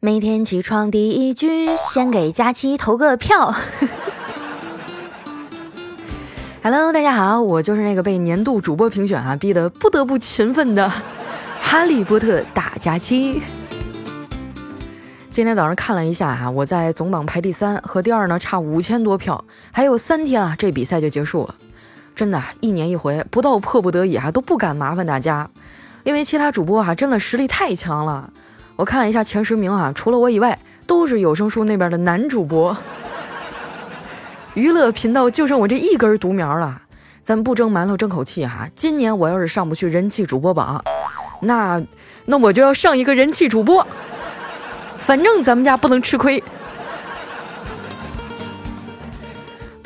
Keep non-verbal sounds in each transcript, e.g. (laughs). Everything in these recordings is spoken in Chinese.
每天起床第一句，先给佳期投个票。(laughs) Hello，大家好，我就是那个被年度主播评选啊逼得不得不勤奋的哈利波特大佳期。今天早上看了一下哈，我在总榜排第三，和第二呢差五千多票，还有三天啊，这比赛就结束了。真的，一年一回，不到迫不得已啊，都不敢麻烦大家，因为其他主播哈真的实力太强了。我看了一下前十名啊，除了我以外，都是有声书那边的男主播。娱乐频道就剩我这一根独苗了，咱不蒸馒头争口气哈。今年我要是上不去人气主播榜，那那我就要上一个人气主播，反正咱们家不能吃亏。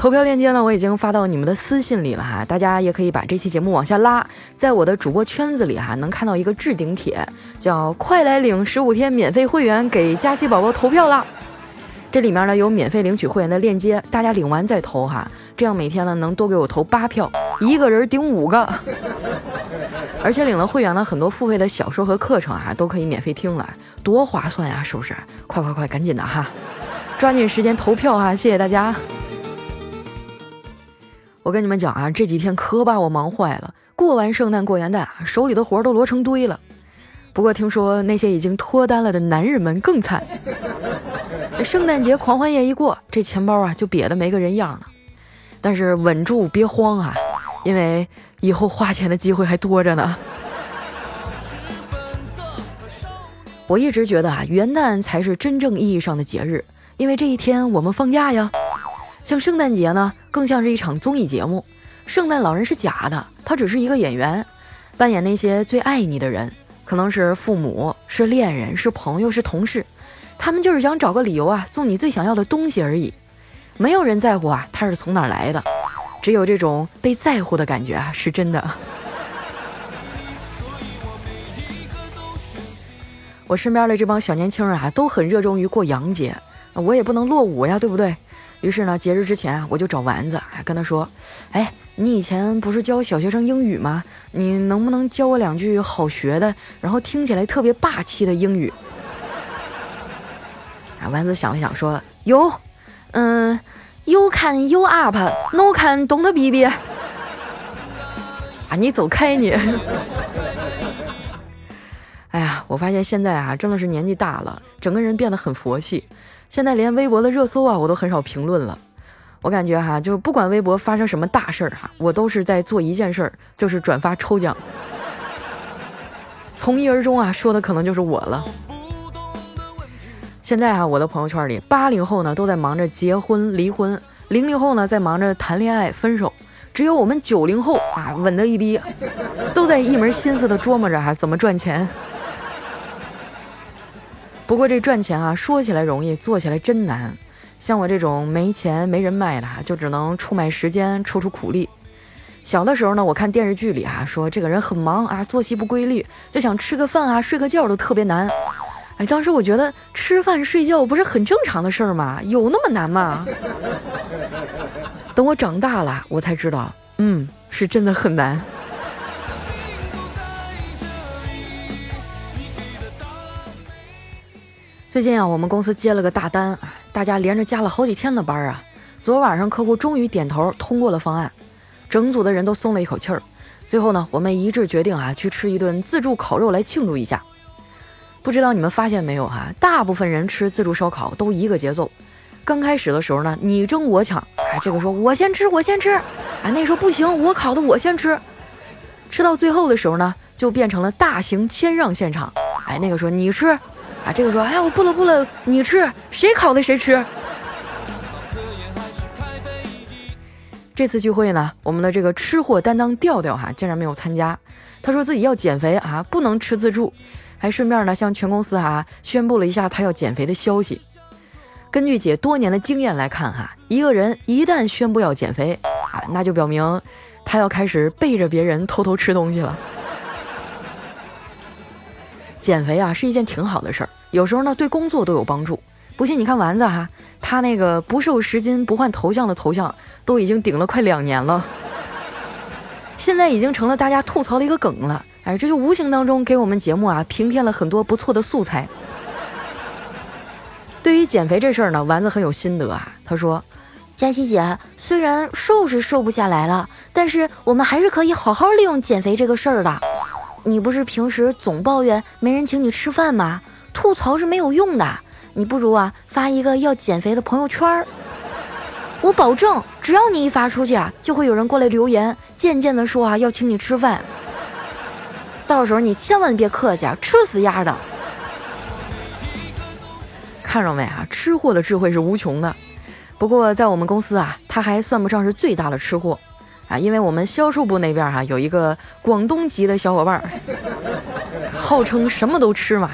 投票链接呢，我已经发到你们的私信里了哈，大家也可以把这期节目往下拉，在我的主播圈子里哈，能看到一个置顶帖，叫“快来领十五天免费会员，给佳期宝宝投票啦”。这里面呢有免费领取会员的链接，大家领完再投哈，这样每天呢能多给我投八票，一个人顶五个。(laughs) 而且领了会员呢，很多付费的小说和课程啊都可以免费听了，多划算呀，是不是？快快快，赶紧的哈，抓紧时间投票哈，谢谢大家。我跟你们讲啊，这几天可把我忙坏了。过完圣诞过元旦，手里的活都摞成堆了。不过听说那些已经脱单了的男人们更惨。圣诞节狂欢夜一过，这钱包啊就瘪得没个人样了。但是稳住，别慌啊，因为以后花钱的机会还多着呢。我一直觉得啊，元旦才是真正意义上的节日，因为这一天我们放假呀。像圣诞节呢，更像是一场综艺节目。圣诞老人是假的，他只是一个演员，扮演那些最爱你的人，可能是父母、是恋人、是朋友、是同事，他们就是想找个理由啊，送你最想要的东西而已。没有人在乎啊，他是从哪儿来的，只有这种被在乎的感觉啊，是真的。我身边的这帮小年轻人啊，都很热衷于过洋节，我也不能落伍呀，对不对？于是呢，节日之前啊，我就找丸子，还跟他说：“哎，你以前不是教小学生英语吗？你能不能教我两句好学的，然后听起来特别霸气的英语？”啊，丸子想了想说：“有，嗯，You can you up，No can don't be。”啊，你走开你！哎呀，我发现现在啊，真的是年纪大了，整个人变得很佛系。现在连微博的热搜啊，我都很少评论了。我感觉哈，就是不管微博发生什么大事儿哈，我都是在做一件事儿，就是转发抽奖。(laughs) 从一而终啊，说的可能就是我了。现在哈，我的朋友圈里，八零后呢都在忙着结婚离婚，零零后呢在忙着谈恋爱分手，只有我们九零后啊稳得一逼，都在一门心思的琢磨着哈怎么赚钱。不过这赚钱啊，说起来容易，做起来真难。像我这种没钱没人脉的，就只能出卖时间，出出苦力。小的时候呢，我看电视剧里啊，说这个人很忙啊，作息不规律，就想吃个饭啊，睡个觉都特别难。哎，当时我觉得吃饭睡觉不是很正常的事儿吗？有那么难吗？(laughs) 等我长大了，我才知道，嗯，是真的很难。最近啊，我们公司接了个大单啊，大家连着加了好几天的班啊。昨晚上客户终于点头通过了方案，整组的人都松了一口气儿。最后呢，我们一致决定啊，去吃一顿自助烤肉来庆祝一下。不知道你们发现没有哈？大部分人吃自助烧烤都一个节奏。刚开始的时候呢，你争我抢，啊，这个说我先吃，我先吃，啊，那说不行，我烤的我先吃。吃到最后的时候呢，就变成了大型谦让现场，哎，那个说你吃。啊，这个说，哎，我不了不了，你吃，谁烤的谁吃。这次聚会呢，我们的这个吃货担当调调哈，竟然没有参加。他说自己要减肥啊，不能吃自助，还顺便呢向全公司啊宣布了一下他要减肥的消息。根据姐多年的经验来看哈，一个人一旦宣布要减肥啊，那就表明他要开始背着别人偷偷吃东西了。减肥啊是一件挺好的事儿，有时候呢对工作都有帮助。不信你看丸子哈，他那个不瘦十斤不换头像的头像都已经顶了快两年了，现在已经成了大家吐槽的一个梗了。哎，这就无形当中给我们节目啊平添了很多不错的素材。对于减肥这事儿呢，丸子很有心得啊。他说：“佳琪姐，虽然瘦是瘦不下来了，但是我们还是可以好好利用减肥这个事儿的。你不是平时总抱怨没人请你吃饭吗？吐槽是没有用的，你不如啊发一个要减肥的朋友圈儿。我保证，只要你一发出去啊，就会有人过来留言，渐渐的说啊要请你吃饭。到时候你千万别客气啊，吃死丫的。”看着没啊？吃货的智慧是无穷的。不过在我们公司啊，他还算不上是最大的吃货啊，因为我们销售部那边哈有一个广东籍的小伙伴，号称什么都吃嘛。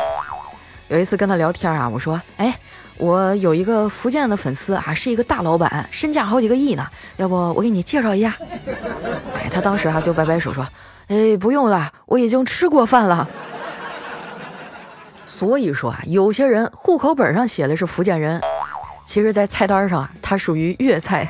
有一次跟他聊天啊，我说：“哎，我有一个福建的粉丝啊，是一个大老板，身价好几个亿呢，要不我给你介绍一下？”哎，他当时哈就摆摆手说：“哎，不用了，我已经吃过饭了。”所以说啊，有些人户口本上写的是福建人，其实，在菜单上他属于粤菜。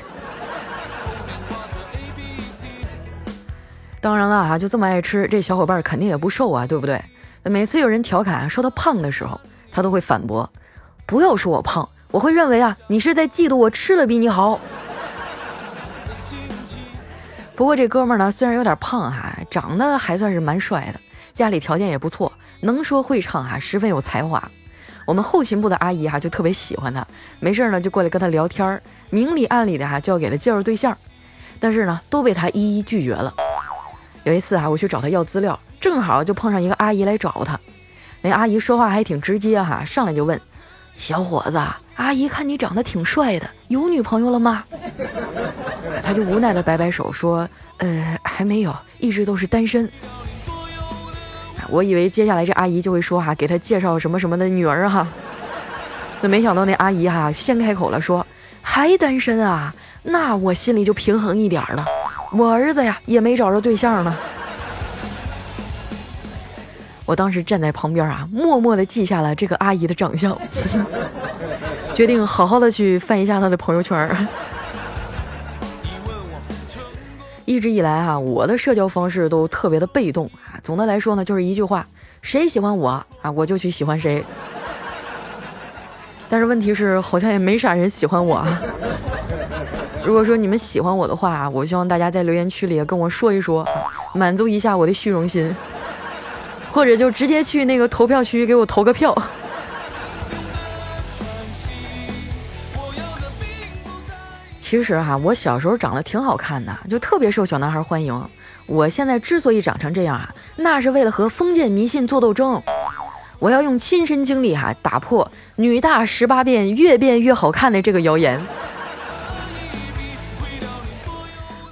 当然了啊，就这么爱吃，这小伙伴肯定也不瘦啊，对不对？每次有人调侃说他胖的时候，他都会反驳：“不要说我胖，我会认为啊，你是在嫉妒我吃的比你好。”不过这哥们儿呢，虽然有点胖哈，长得还算是蛮帅的，家里条件也不错。能说会唱哈，十分有才华。我们后勤部的阿姨哈就特别喜欢他，没事呢就过来跟他聊天儿，明里暗里的哈就要给他介绍对象，但是呢都被他一一拒绝了。有一次啊，我去找他要资料，正好就碰上一个阿姨来找他。那阿姨说话还挺直接哈，上来就问：“小伙子，阿姨看你长得挺帅的，有女朋友了吗？” (laughs) 他就无奈的摆摆手说：“呃，还没有，一直都是单身。”我以为接下来这阿姨就会说哈，给他介绍什么什么的女儿哈，那没想到那阿姨哈先开口了，说还单身啊？那我心里就平衡一点了。我儿子呀也没找着对象呢。我当时站在旁边啊，默默的记下了这个阿姨的长相，(laughs) 决定好好的去翻一下她的朋友圈。(laughs) 一直以来哈，我的社交方式都特别的被动啊。总的来说呢，就是一句话：谁喜欢我啊，我就去喜欢谁。但是问题是，好像也没啥人喜欢我。如果说你们喜欢我的话，我希望大家在留言区里跟我说一说，满足一下我的虚荣心，或者就直接去那个投票区给我投个票。其实哈，我小时候长得挺好看的，就特别受小男孩欢迎。我现在之所以长成这样啊，那是为了和封建迷信做斗争。我要用亲身经历哈，打破“女大十八变，越变越好看”的这个谣言。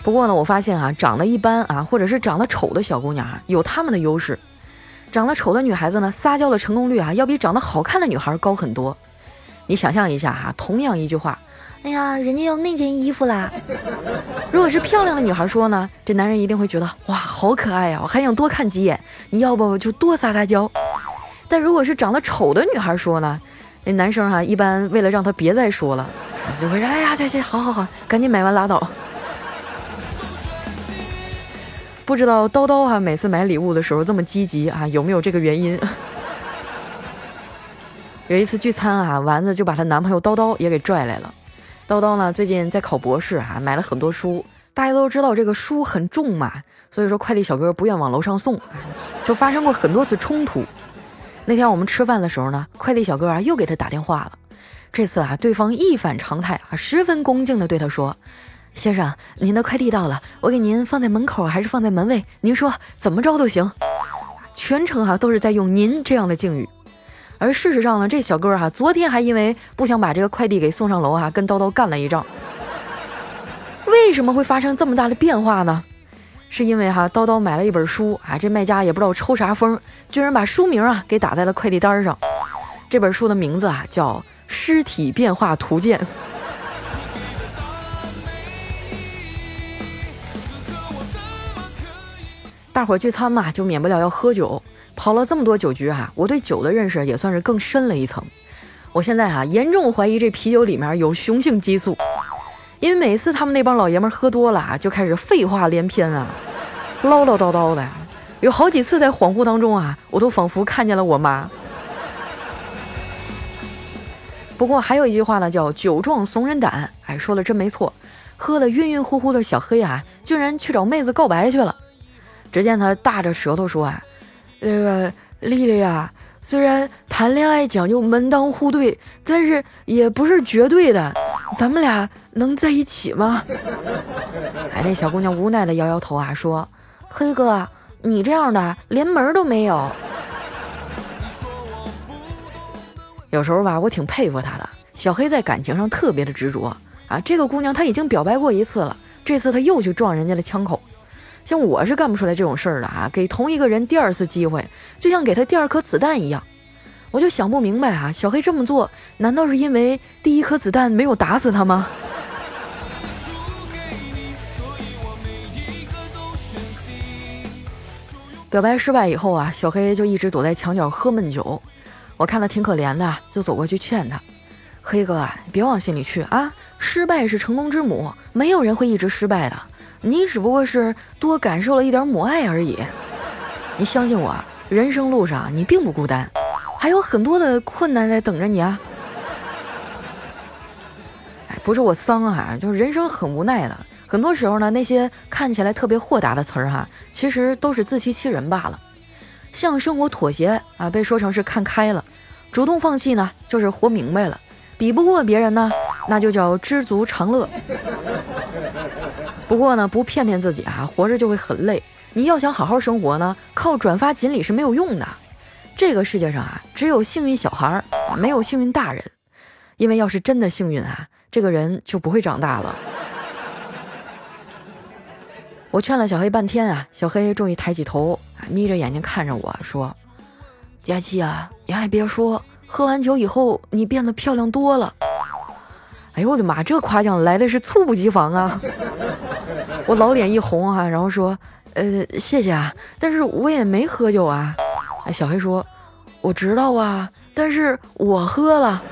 不过呢，我发现哈，长得一般啊，或者是长得丑的小姑娘啊，有她们的优势。长得丑的女孩子呢，撒娇的成功率啊，要比长得好看的女孩高很多。你想象一下哈，同样一句话。哎呀，人家要那件衣服啦！如果是漂亮的女孩说呢，这男人一定会觉得哇，好可爱呀，我还想多看几眼。你要不就多撒撒娇。但如果是长得丑的女孩说呢，那男生哈一般为了让她别再说了，就会说哎呀，这这好好好，赶紧买完拉倒。不知道叨叨哈每次买礼物的时候这么积极啊，有没有这个原因？(laughs) 有一次聚餐啊，丸子就把她男朋友叨叨也给拽来了。叨叨呢，最近在考博士啊，买了很多书。大家都知道这个书很重嘛，所以说快递小哥不愿往楼上送，就发生过很多次冲突。那天我们吃饭的时候呢，快递小哥啊又给他打电话了。这次啊，对方一反常态啊，十分恭敬地对他说：“先生，您的快递到了，我给您放在门口还是放在门卫？您说怎么着都行。”全程哈都是在用“您”这样的敬语。而事实上呢，这小哥哈昨天还因为不想把这个快递给送上楼哈，跟叨叨干了一仗。为什么会发生这么大的变化呢？是因为哈叨叨买了一本书啊，这卖家也不知道抽啥风，居然把书名啊给打在了快递单上。这本书的名字啊叫《尸体变化图鉴》。大伙聚餐嘛，就免不了要喝酒。跑了这么多酒局哈，我对酒的认识也算是更深了一层。我现在哈严重怀疑这啤酒里面有雄性激素，因为每次他们那帮老爷们喝多了啊，就开始废话连篇啊，唠唠叨叨的。有好几次在恍惚当中啊，我都仿佛看见了我妈。不过还有一句话呢，叫酒壮怂人胆。哎，说的真没错。喝的晕晕乎乎的小黑啊，居然去找妹子告白去了。只见他大着舌头说啊：“那个丽丽啊，虽然谈恋爱讲究门当户对，但是也不是绝对的。咱们俩能在一起吗？” (laughs) 哎，那小姑娘无奈的摇摇头啊，说：“黑哥，你这样的连门都没有。”有时候吧，我挺佩服他的。小黑在感情上特别的执着啊。这个姑娘她已经表白过一次了，这次她又去撞人家的枪口。像我是干不出来这种事儿的啊！给同一个人第二次机会，就像给他第二颗子弹一样。我就想不明白啊，小黑这么做，难道是因为第一颗子弹没有打死他吗？(laughs) 表白失败以后啊，小黑就一直躲在墙角喝闷酒。我看他挺可怜的，就走过去劝他：“黑哥啊，别往心里去啊，失败是成功之母，没有人会一直失败的。你只不过是多感受了一点母爱而已。你相信我，人生路上你并不孤单，还有很多的困难在等着你啊。”哎，不是我丧啊，就是人生很无奈的。很多时候呢，那些看起来特别豁达的词儿哈，其实都是自欺欺人罢了。向生活妥协啊，被说成是看开了；主动放弃呢，就是活明白了。比不过别人呢，那就叫知足常乐。不过呢，不骗骗自己啊，活着就会很累。你要想好好生活呢，靠转发锦鲤是没有用的。这个世界上啊，只有幸运小孩儿，没有幸运大人。因为要是真的幸运啊，这个人就不会长大了。我劝了小黑半天啊，小黑终于抬起头，眯着眼睛看着我说：“佳琪啊，你还别说，喝完酒以后你变得漂亮多了。”哎呦我的妈，这夸奖来的是猝不及防啊！我老脸一红啊，然后说：“呃，谢谢啊，但是我也没喝酒啊。”哎，小黑说：“我知道啊，但是我喝了。”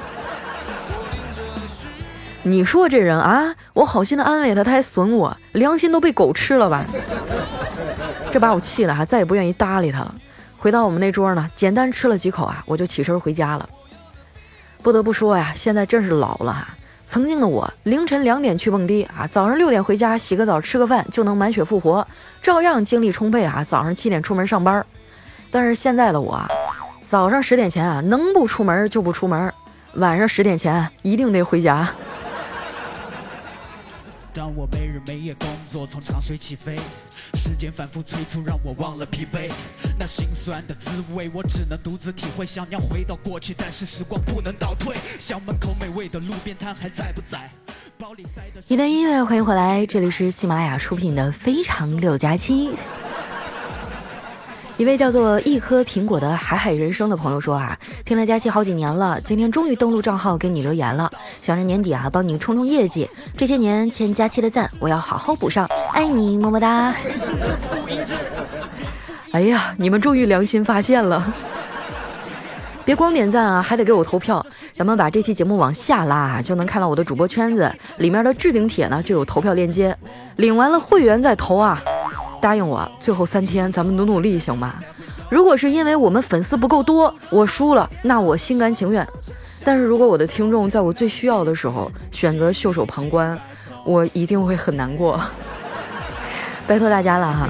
你说这人啊，我好心的安慰他，他还损我，良心都被狗吃了吧？这把我气的哈，再也不愿意搭理他了。回到我们那桌呢，简单吃了几口啊，我就起身回家了。不得不说呀，现在真是老了哈。曾经的我，凌晨两点去蹦迪啊，早上六点回家洗个澡吃个饭就能满血复活，照样精力充沛啊。早上七点出门上班，但是现在的我，早上十点前啊能不出门就不出门，晚上十点前一定得回家。当我没日没夜工作，从长水起飞，时间反复催促，让我忘了疲惫。那心酸的滋味，我只能独自体会。想要回到过去，但是时光不能倒退。校门口美味的路边摊还在不在？包里塞的。一段音乐，欢迎回来，这里是喜马拉雅出品的《非常六加七》。一位叫做一颗苹果的海海人生的朋友说啊，听了佳期好几年了，今天终于登录账号给你留言了，想着年底啊帮你冲冲业绩，这些年欠佳期的赞，我要好好补上，爱你么么哒。哎呀，你们终于良心发现了，别光点赞啊，还得给我投票，咱们把这期节目往下拉啊，就能看到我的主播圈子里面的置顶帖呢就有投票链接，领完了会员再投啊。答应我，最后三天咱们努努力，行吗？如果是因为我们粉丝不够多，我输了，那我心甘情愿。但是如果我的听众在我最需要的时候选择袖手旁观，我一定会很难过。拜托大家了哈。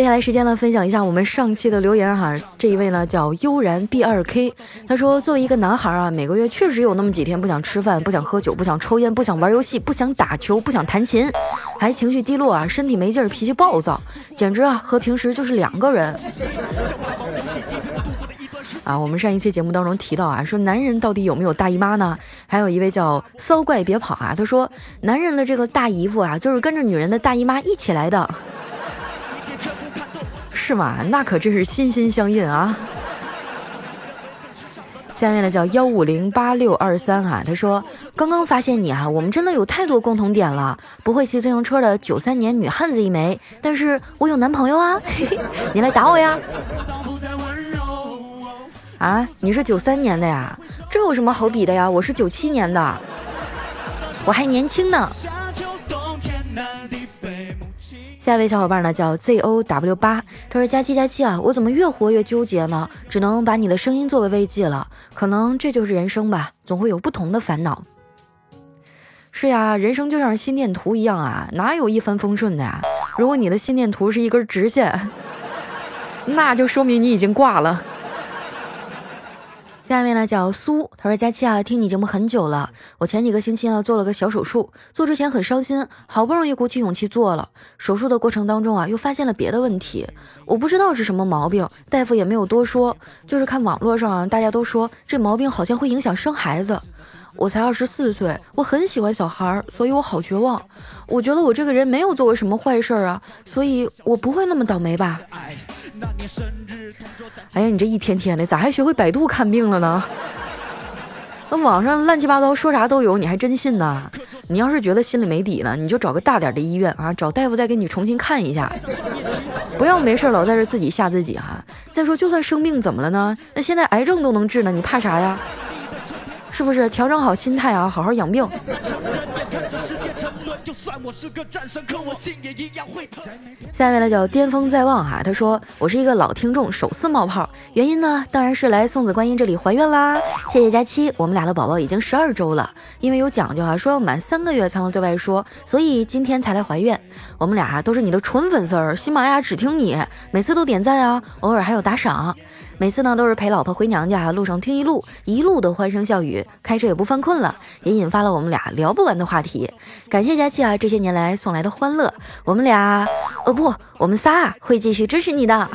接下来时间呢，分享一下我们上期的留言哈。这一位呢叫悠然 B 二 K，他说作为一个男孩啊，每个月确实有那么几天不想吃饭、不想喝酒、不想抽烟、不想玩游戏、不想打球、不想弹琴，还情绪低落啊，身体没劲儿，脾气暴躁，简直啊和平时就是两个人。啊，我们上一期节目当中提到啊，说男人到底有没有大姨妈呢？还有一位叫骚怪别跑啊，他说男人的这个大姨夫啊，就是跟着女人的大姨妈一起来的。是吗？那可真是心心相印啊！下面呢叫幺五零八六二三哈，他说刚刚发现你啊，我们真的有太多共同点了。不会骑自行车的九三年女汉子一枚，但是我有男朋友啊，(laughs) 你来打我呀！啊，你是九三年的呀？这有什么好比的呀？我是九七年的，我还年轻呢。下一位小伙伴呢叫 ZOW 八，他说佳期佳期啊，我怎么越活越纠结呢？只能把你的声音作为慰藉了。可能这就是人生吧，总会有不同的烦恼。是呀，人生就像心电图一样啊，哪有一帆风顺的呀？如果你的心电图是一根直线，(laughs) 那就说明你已经挂了。下面呢叫苏，他说佳期啊，听你节目很久了。我前几个星期呢做了个小手术，做之前很伤心，好不容易鼓起勇气做了。手术的过程当中啊，又发现了别的问题，我不知道是什么毛病，大夫也没有多说，就是看网络上啊，大家都说这毛病好像会影响生孩子。我才二十四岁，我很喜欢小孩，所以我好绝望。我觉得我这个人没有做过什么坏事啊，所以我不会那么倒霉吧？哎呀，你这一天天的，咋还学会百度看病了呢？(laughs) 那网上乱七八糟说啥都有，你还真信呢？你要是觉得心里没底呢，你就找个大点的医院啊，找大夫再给你重新看一下，不要没事老在这自己吓自己哈。再说，就算生病怎么了呢？那现在癌症都能治呢，你怕啥呀？是不是调整好心态啊，好好养病。下一样会疼。下面呢叫巅峰在望哈，他说我是一个老听众，首次冒泡，原因呢当然是来送子观音这里怀孕啦。谢谢佳期，我们俩的宝宝已经十二周了，因为有讲究啊，说要满三个月才能对外说，所以今天才来怀孕。我们俩都是你的纯粉丝儿，喜马拉雅只听你，每次都点赞啊，偶尔还有打赏。每次呢都是陪老婆回娘家，路上听一路，一路的欢声笑语，开车也不犯困了，也引发了我们俩聊不完的话题。感谢佳琪啊，这些年来送来的欢乐，我们俩，哦不，我们仨会继续支持你的。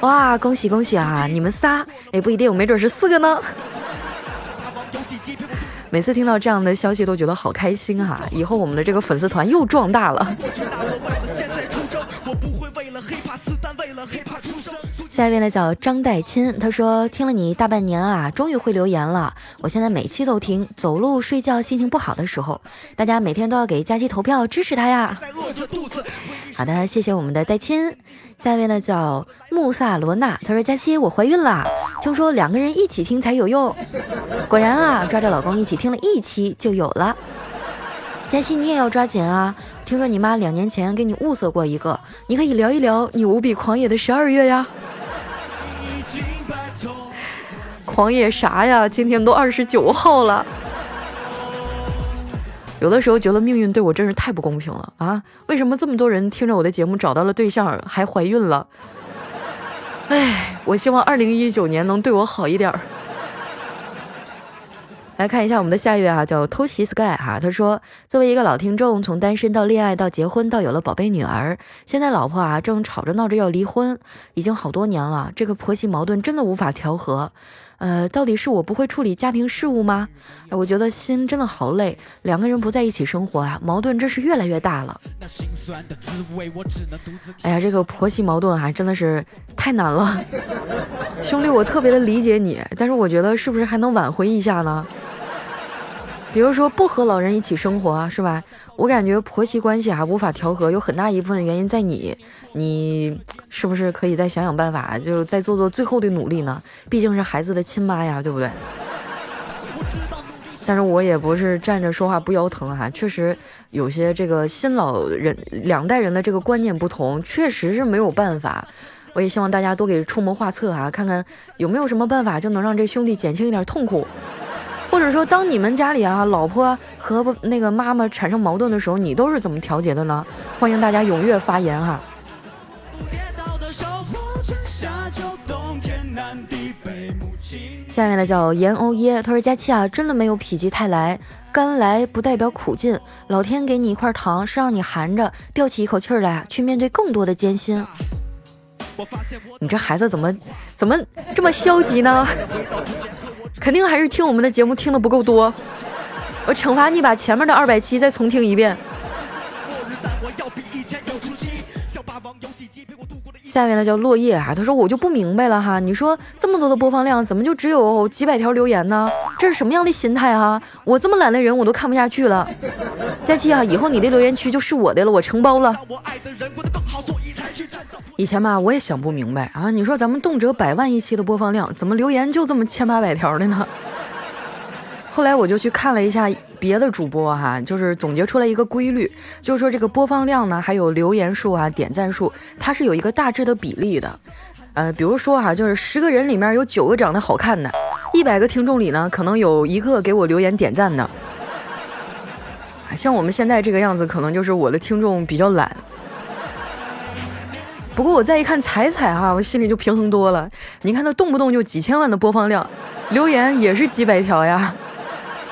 哇，恭喜恭喜啊，你们仨也不一定，没准是四个呢。每次听到这样的消息都觉得好开心哈，以后我们的这个粉丝团又壮大了。下一位呢叫张代钦，他说听了你大半年啊，终于会留言了。我现在每期都听，走路、睡觉、心情不好的时候，大家每天都要给佳期投票支持他呀。好的，谢谢我们的代钦。下一位呢叫穆萨罗娜，他说佳期我怀孕了，听说两个人一起听才有用，果然啊，抓着老公一起听了一期就有了。佳期你也要抓紧啊，听说你妈两年前给你物色过一个，你可以聊一聊你无比狂野的十二月呀。狂野啥呀？今天都二十九号了。有的时候觉得命运对我真是太不公平了啊！为什么这么多人听着我的节目找到了对象还怀孕了？哎，我希望二零一九年能对我好一点儿。来看一下我们的下一位啊，叫偷袭 sky 哈，他说，作为一个老听众，从单身到恋爱到结婚到有了宝贝女儿，现在老婆啊正吵着闹着要离婚，已经好多年了，这个婆媳矛盾真的无法调和。呃，到底是我不会处理家庭事务吗？哎，我觉得心真的好累，两个人不在一起生活啊，矛盾真是越来越大了。哎呀，这个婆媳矛盾还真的是太难了，(laughs) 兄弟，我特别的理解你，但是我觉得是不是还能挽回一下呢？比如说不和老人一起生活，是吧？我感觉婆媳关系啊无法调和，有很大一部分原因在你，你是不是可以再想想办法，就再做做最后的努力呢？毕竟是孩子的亲妈呀，对不对？但是我也不是站着说话不腰疼哈，确实有些这个新老人两代人的这个观念不同，确实是没有办法。我也希望大家都给出谋划策啊，看看有没有什么办法就能让这兄弟减轻一点痛苦。或者说，当你们家里啊，老婆和不那个妈妈产生矛盾的时候，你都是怎么调节的呢？欢迎大家踊跃发言哈。下面呢叫严欧耶，他说佳期啊，真的没有否极泰来，甘来不代表苦尽，老天给你一块糖，是让你含着吊起一口气来，去面对更多的艰辛。你这孩子怎么怎么这么消极呢？肯定还是听我们的节目听的不够多，我惩罚你把前面的二百期再重听一遍。下面的叫落叶啊，他说我就不明白了哈，你说这么多的播放量，怎么就只有几百条留言呢？这是什么样的心态啊？我这么懒的人我都看不下去了。佳期啊，以后你的留言区就是我的了，我承包了。以前吧，我也想不明白啊，你说咱们动辄百万一期的播放量，怎么留言就这么千八百条的呢？(laughs) 后来我就去看了一下。别的主播哈，就是总结出来一个规律，就是说这个播放量呢，还有留言数啊、点赞数，它是有一个大致的比例的。呃，比如说哈，就是十个人里面有九个长得好看的，一百个听众里呢，可能有一个给我留言点赞的。像我们现在这个样子，可能就是我的听众比较懒。不过我再一看彩彩哈，我心里就平衡多了。你看他动不动就几千万的播放量，留言也是几百条呀。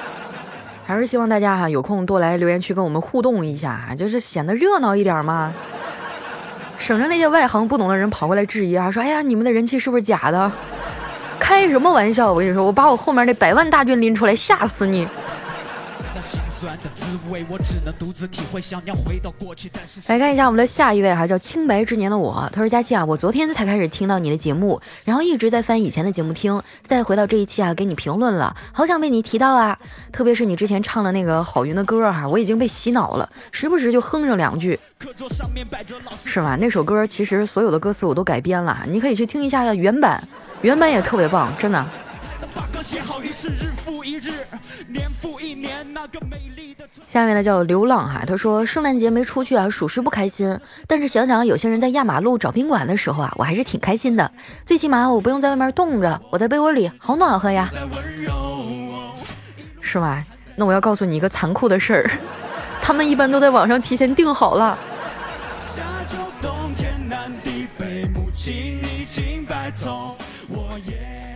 (laughs) 还是希望大家哈有空多来留言区跟我们互动一下，就是显得热闹一点嘛，省着那些外行不懂的人跑过来质疑啊，说哎呀你们的人气是不是假的？开什么玩笑？我跟你说，我把我后面那百万大军拎出来吓死你！来看一下我们的下一位哈，叫清白之年的我。他说：“佳期啊，我昨天才开始听到你的节目，然后一直在翻以前的节目听，再回到这一期啊，给你评论了，好想被你提到啊！特别是你之前唱的那个郝云的歌哈，我已经被洗脑了，时不时就哼上两句，是吗？那首歌其实所有的歌词我都改编了，你可以去听一下原版，原版也特别棒，真的。”下面呢叫流浪哈，他说圣诞节没出去啊，属实不开心。但是想想有些人在压马路找宾馆的时候啊，我还是挺开心的。最起码我不用在外面冻着，我在被窝里好暖和呀，是吗？那我要告诉你一个残酷的事儿，他们一般都在网上提前订好了。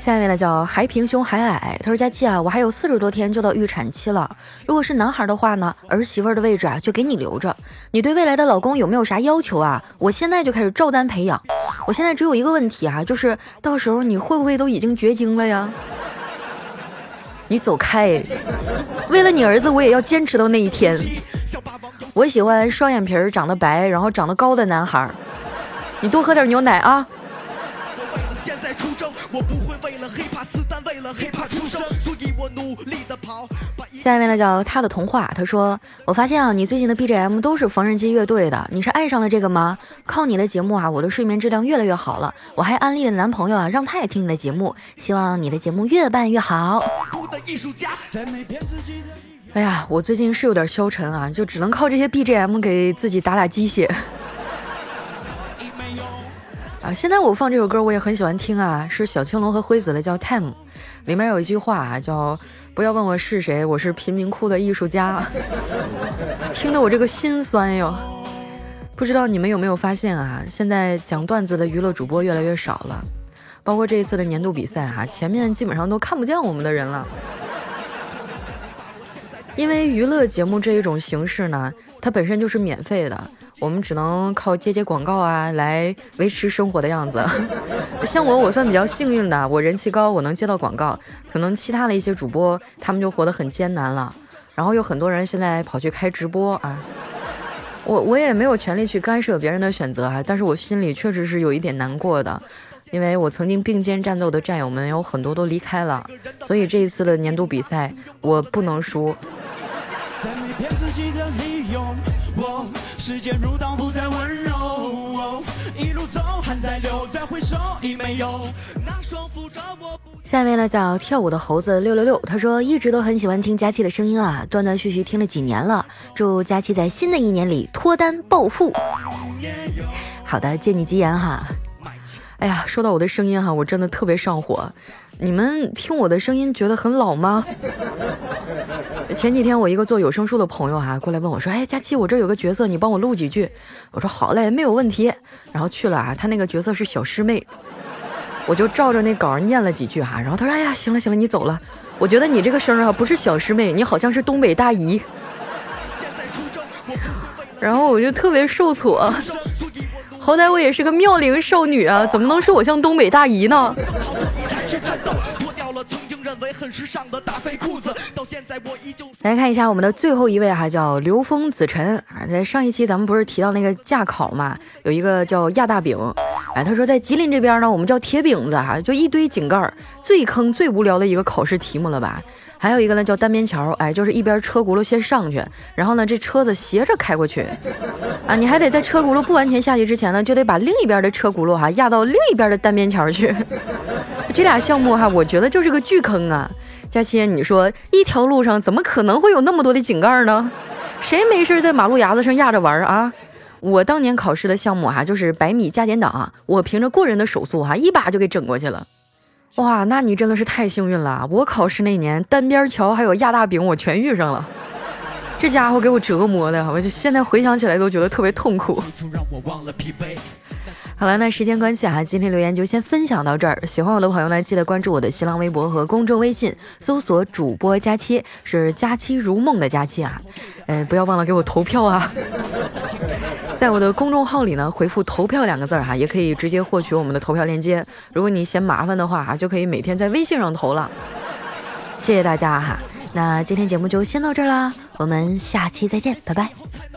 下面呢叫还平胸还矮，他说佳期啊，我还有四十多天就到预产期了。如果是男孩的话呢，儿媳妇的位置啊就给你留着。你对未来的老公有没有啥要求啊？我现在就开始照单培养。我现在只有一个问题啊，就是到时候你会不会都已经绝经了呀？你走开！为了你儿子，我也要坚持到那一天。我喜欢双眼皮儿、长得白、然后长得高的男孩。你多喝点牛奶啊。我不会为了 hiphop 死，但为了 hiphop 出生，所以我努力的跑。下面呢叫他的童话，他说：“我发现啊，你最近的 BGM 都是缝纫机乐队的，你是爱上了这个吗？靠你的节目啊，我的睡眠质量越来越好了。我还安利了男朋友啊，让他也听你的节目，希望你的节目越办越好。”哎呀，我最近是有点消沉啊，就只能靠这些 BGM 给自己打打鸡血。啊，现在我放这首歌我也很喜欢听啊，是小青龙和辉子的，叫《Time》，里面有一句话啊，叫“不要问我是谁，我是贫民窟的艺术家”，(laughs) 听得我这个心酸哟。不知道你们有没有发现啊，现在讲段子的娱乐主播越来越少了，包括这一次的年度比赛哈，前面基本上都看不见我们的人了，因为娱乐节目这一种形式呢，它本身就是免费的。我们只能靠接接广告啊来维持生活的样子。(laughs) 像我，我算比较幸运的，我人气高，我能接到广告。可能其他的一些主播，他们就活得很艰难了。然后有很多人现在跑去开直播啊，我我也没有权利去干涉别人的选择啊，但是我心里确实是有一点难过的，因为我曾经并肩战斗的战友们有很多都离开了，所以这一次的年度比赛我不能输。时间如刀，不再温柔。一路走，汗在流，再回首已没有那双扶着我。下面呢叫跳舞的猴子六六六，他说一直都很喜欢听佳期的声音啊，断断续续听了几年了。祝佳期在新的一年里脱单暴富。好的，借你吉言哈。哎呀，说到我的声音哈，我真的特别上火。你们听我的声音觉得很老吗？(laughs) 前几天我一个做有声书的朋友哈过来问我说：“哎，佳期，我这有个角色，你帮我录几句。”我说：“好嘞，没有问题。”然后去了啊，他那个角色是小师妹，我就照着那稿念了几句哈。然后他说：“哎呀，行了行了，你走了。我觉得你这个声啊不是小师妹，你好像是东北大姨。”然后我就特别受挫，好歹我也是个妙龄少女啊，怎么能说我像东北大姨呢？却颤抖，脱掉了曾经认为很时尚的大肥裤子，到现在我依旧来看一下我们的最后一位哈，叫刘峰子辰啊。在上一期咱们不是提到那个驾考嘛，有一个叫亚大饼，哎，他说在吉林这边呢，我们叫铁饼子哈，就一堆井盖，最坑最无聊的一个考试题目了吧。还有一个呢叫单边桥，哎，就是一边车轱辘先上去，然后呢这车子斜着开过去，啊，你还得在车轱辘不完全下去之前呢，就得把另一边的车轱辘哈压到另一边的单边桥去。(laughs) 这俩项目哈，我觉得就是个巨坑啊。佳期，你说一条路上怎么可能会有那么多的井盖呢？谁没事在马路牙子上压着玩啊？我当年考试的项目哈，就是百米加减档，我凭着过人的手速哈，一把就给整过去了。哇，那你真的是太幸运了！我考试那年单边桥还有压大饼，我全遇上了。这家伙给我折磨的，我就现在回想起来都觉得特别痛苦。好了，那时间关系啊，今天留言就先分享到这儿。喜欢我的朋友呢，记得关注我的新浪微博和公众微信，搜索主播佳期，是佳期如梦的佳期啊。嗯，不要忘了给我投票啊！在我的公众号里呢，回复“投票”两个字儿哈，也可以直接获取我们的投票链接。如果你嫌麻烦的话哈，就可以每天在微信上投了。谢谢大家哈，那今天节目就先到这儿啦，我们下期再见，拜拜。